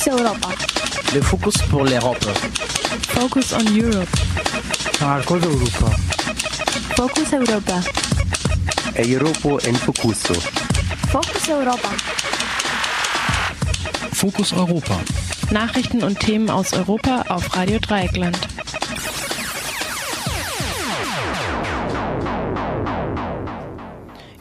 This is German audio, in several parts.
Focus Europa. Le focus pour l'Europe. Focus on Europe. Marcos Europa. Focus Europa. Europo en Focuso. Focus Europa. Fokus Europa. Nachrichten und Themen aus Europa auf Radio Dreieckland.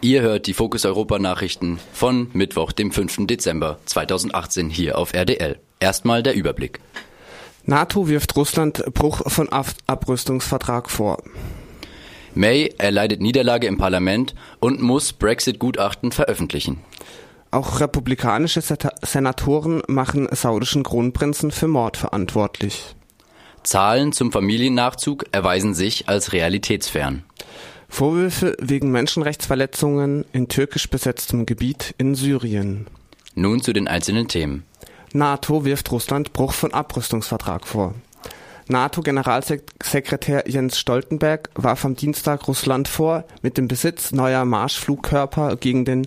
Ihr hört die Fokus Europa Nachrichten von Mittwoch, dem 5. Dezember 2018 hier auf RDL. Erstmal der Überblick. NATO wirft Russland Bruch von Ab Abrüstungsvertrag vor. May erleidet Niederlage im Parlament und muss Brexit-Gutachten veröffentlichen. Auch republikanische Senatoren machen saudischen Kronprinzen für Mord verantwortlich. Zahlen zum Familiennachzug erweisen sich als realitätsfern. Vorwürfe wegen Menschenrechtsverletzungen in türkisch besetztem Gebiet in Syrien. Nun zu den einzelnen Themen. NATO wirft Russland Bruch von Abrüstungsvertrag vor. NATO-Generalsekretär Jens Stoltenberg warf am Dienstag Russland vor, mit dem Besitz neuer Marschflugkörper gegen den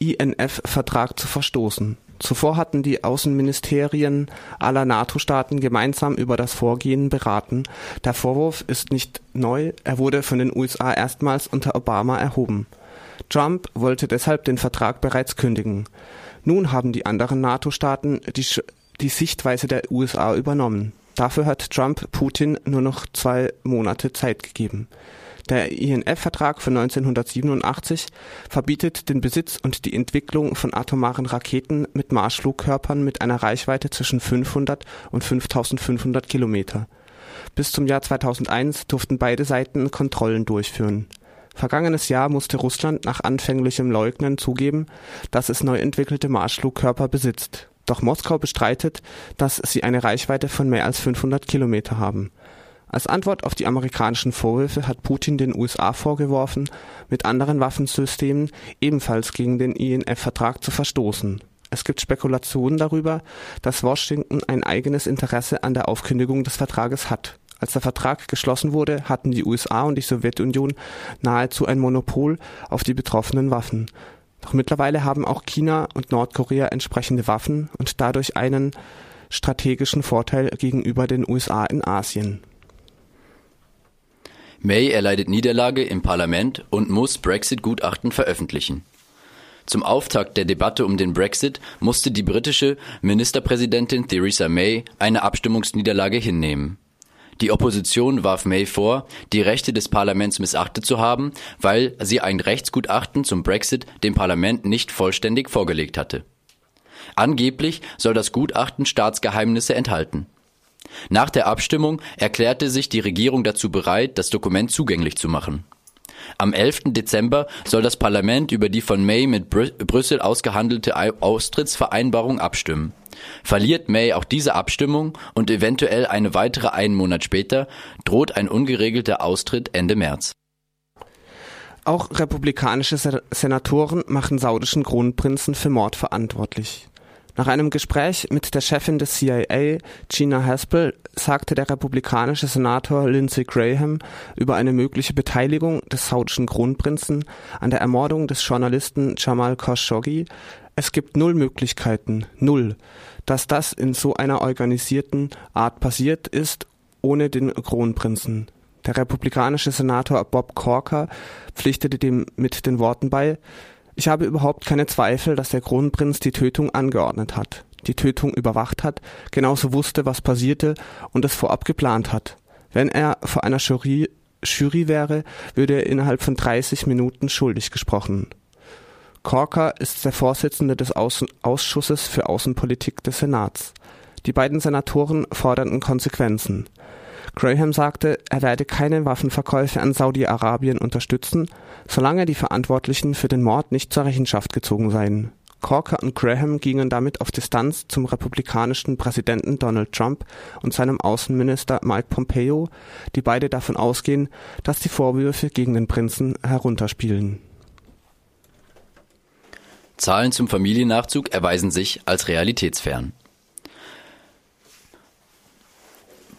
INF-Vertrag zu verstoßen. Zuvor hatten die Außenministerien aller NATO-Staaten gemeinsam über das Vorgehen beraten. Der Vorwurf ist nicht neu, er wurde von den USA erstmals unter Obama erhoben. Trump wollte deshalb den Vertrag bereits kündigen. Nun haben die anderen NATO-Staaten die, die Sichtweise der USA übernommen. Dafür hat Trump Putin nur noch zwei Monate Zeit gegeben. Der INF-Vertrag von 1987 verbietet den Besitz und die Entwicklung von atomaren Raketen mit Marschflugkörpern mit einer Reichweite zwischen 500 und 5500 Kilometer. Bis zum Jahr 2001 durften beide Seiten Kontrollen durchführen. Vergangenes Jahr musste Russland nach anfänglichem Leugnen zugeben, dass es neu entwickelte Marschflugkörper besitzt. Doch Moskau bestreitet, dass sie eine Reichweite von mehr als 500 Kilometer haben. Als Antwort auf die amerikanischen Vorwürfe hat Putin den USA vorgeworfen, mit anderen Waffensystemen ebenfalls gegen den INF-Vertrag zu verstoßen. Es gibt Spekulationen darüber, dass Washington ein eigenes Interesse an der Aufkündigung des Vertrages hat. Als der Vertrag geschlossen wurde, hatten die USA und die Sowjetunion nahezu ein Monopol auf die betroffenen Waffen. Doch mittlerweile haben auch China und Nordkorea entsprechende Waffen und dadurch einen strategischen Vorteil gegenüber den USA in Asien. May erleidet Niederlage im Parlament und muss Brexit-Gutachten veröffentlichen. Zum Auftakt der Debatte um den Brexit musste die britische Ministerpräsidentin Theresa May eine Abstimmungsniederlage hinnehmen. Die Opposition warf May vor, die Rechte des Parlaments missachtet zu haben, weil sie ein Rechtsgutachten zum Brexit dem Parlament nicht vollständig vorgelegt hatte. Angeblich soll das Gutachten Staatsgeheimnisse enthalten. Nach der Abstimmung erklärte sich die Regierung dazu bereit, das Dokument zugänglich zu machen. Am 11. Dezember soll das Parlament über die von May mit Brü Brüssel ausgehandelte Austrittsvereinbarung abstimmen. Verliert May auch diese Abstimmung und eventuell eine weitere einen Monat später, droht ein ungeregelter Austritt Ende März. Auch republikanische Senatoren machen saudischen Kronprinzen für Mord verantwortlich. Nach einem Gespräch mit der Chefin des CIA, Gina Haspel, sagte der republikanische Senator Lindsey Graham über eine mögliche Beteiligung des saudischen Kronprinzen an der Ermordung des Journalisten Jamal Khashoggi, es gibt null Möglichkeiten, null, dass das in so einer organisierten Art passiert ist, ohne den Kronprinzen. Der republikanische Senator Bob Corker pflichtete dem mit den Worten bei, ich habe überhaupt keine Zweifel, dass der Kronprinz die Tötung angeordnet hat, die Tötung überwacht hat, genauso wusste, was passierte und es vorab geplant hat. Wenn er vor einer Jury, Jury wäre, würde er innerhalb von 30 Minuten schuldig gesprochen. Corker ist der Vorsitzende des Außen Ausschusses für Außenpolitik des Senats. Die beiden Senatoren forderten Konsequenzen. Graham sagte, er werde keine Waffenverkäufe an Saudi-Arabien unterstützen, solange die Verantwortlichen für den Mord nicht zur Rechenschaft gezogen seien. Corker und Graham gingen damit auf Distanz zum republikanischen Präsidenten Donald Trump und seinem Außenminister Mike Pompeo, die beide davon ausgehen, dass die Vorwürfe gegen den Prinzen herunterspielen. Zahlen zum Familiennachzug erweisen sich als realitätsfern.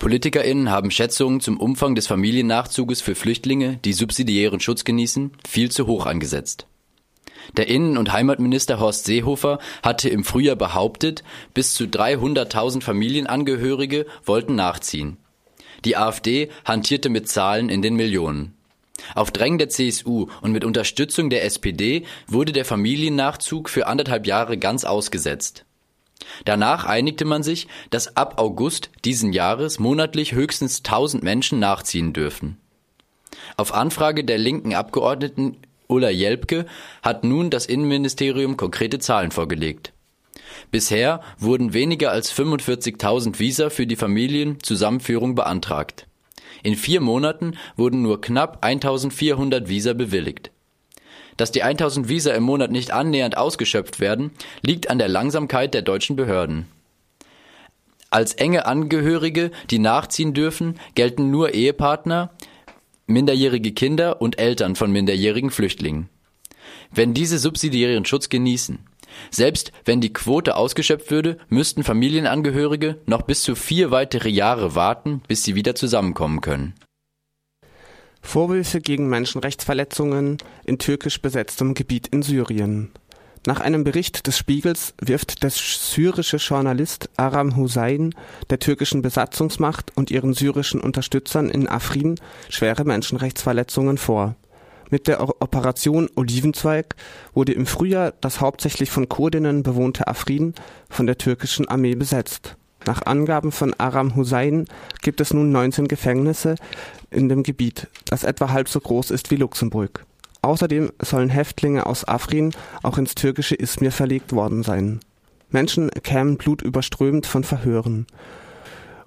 PolitikerInnen haben Schätzungen zum Umfang des Familiennachzuges für Flüchtlinge, die subsidiären Schutz genießen, viel zu hoch angesetzt. Der Innen- und Heimatminister Horst Seehofer hatte im Frühjahr behauptet, bis zu 300.000 Familienangehörige wollten nachziehen. Die AfD hantierte mit Zahlen in den Millionen. Auf Drängen der CSU und mit Unterstützung der SPD wurde der Familiennachzug für anderthalb Jahre ganz ausgesetzt. Danach einigte man sich, dass ab August diesen Jahres monatlich höchstens 1000 Menschen nachziehen dürfen. Auf Anfrage der linken Abgeordneten Ulla Jelpke hat nun das Innenministerium konkrete Zahlen vorgelegt. Bisher wurden weniger als 45.000 Visa für die Familienzusammenführung beantragt. In vier Monaten wurden nur knapp 1400 Visa bewilligt. Dass die 1000 Visa im Monat nicht annähernd ausgeschöpft werden, liegt an der Langsamkeit der deutschen Behörden. Als enge Angehörige, die nachziehen dürfen, gelten nur Ehepartner, minderjährige Kinder und Eltern von minderjährigen Flüchtlingen. Wenn diese subsidiären Schutz genießen, selbst wenn die Quote ausgeschöpft würde, müssten Familienangehörige noch bis zu vier weitere Jahre warten, bis sie wieder zusammenkommen können. Vorwürfe gegen Menschenrechtsverletzungen in türkisch besetztem Gebiet in Syrien. Nach einem Bericht des Spiegels wirft der syrische Journalist Aram Hussein der türkischen Besatzungsmacht und ihren syrischen Unterstützern in Afrin schwere Menschenrechtsverletzungen vor. Mit der Operation Olivenzweig wurde im Frühjahr das hauptsächlich von Kurdinnen bewohnte Afrin von der türkischen Armee besetzt. Nach Angaben von Aram Hussein gibt es nun 19 Gefängnisse in dem Gebiet, das etwa halb so groß ist wie Luxemburg. Außerdem sollen Häftlinge aus Afrin auch ins türkische Izmir verlegt worden sein. Menschen kämen blutüberströmt von Verhören.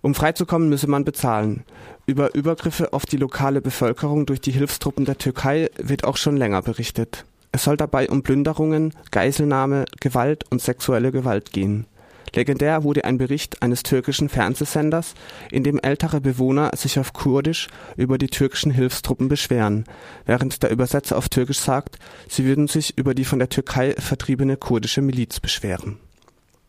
Um freizukommen, müsse man bezahlen. Über Übergriffe auf die lokale Bevölkerung durch die Hilfstruppen der Türkei wird auch schon länger berichtet. Es soll dabei um Plünderungen, Geiselnahme, Gewalt und sexuelle Gewalt gehen. Legendär wurde ein Bericht eines türkischen Fernsehsenders, in dem ältere Bewohner sich auf Kurdisch über die türkischen Hilfstruppen beschweren, während der Übersetzer auf Türkisch sagt, sie würden sich über die von der Türkei vertriebene kurdische Miliz beschweren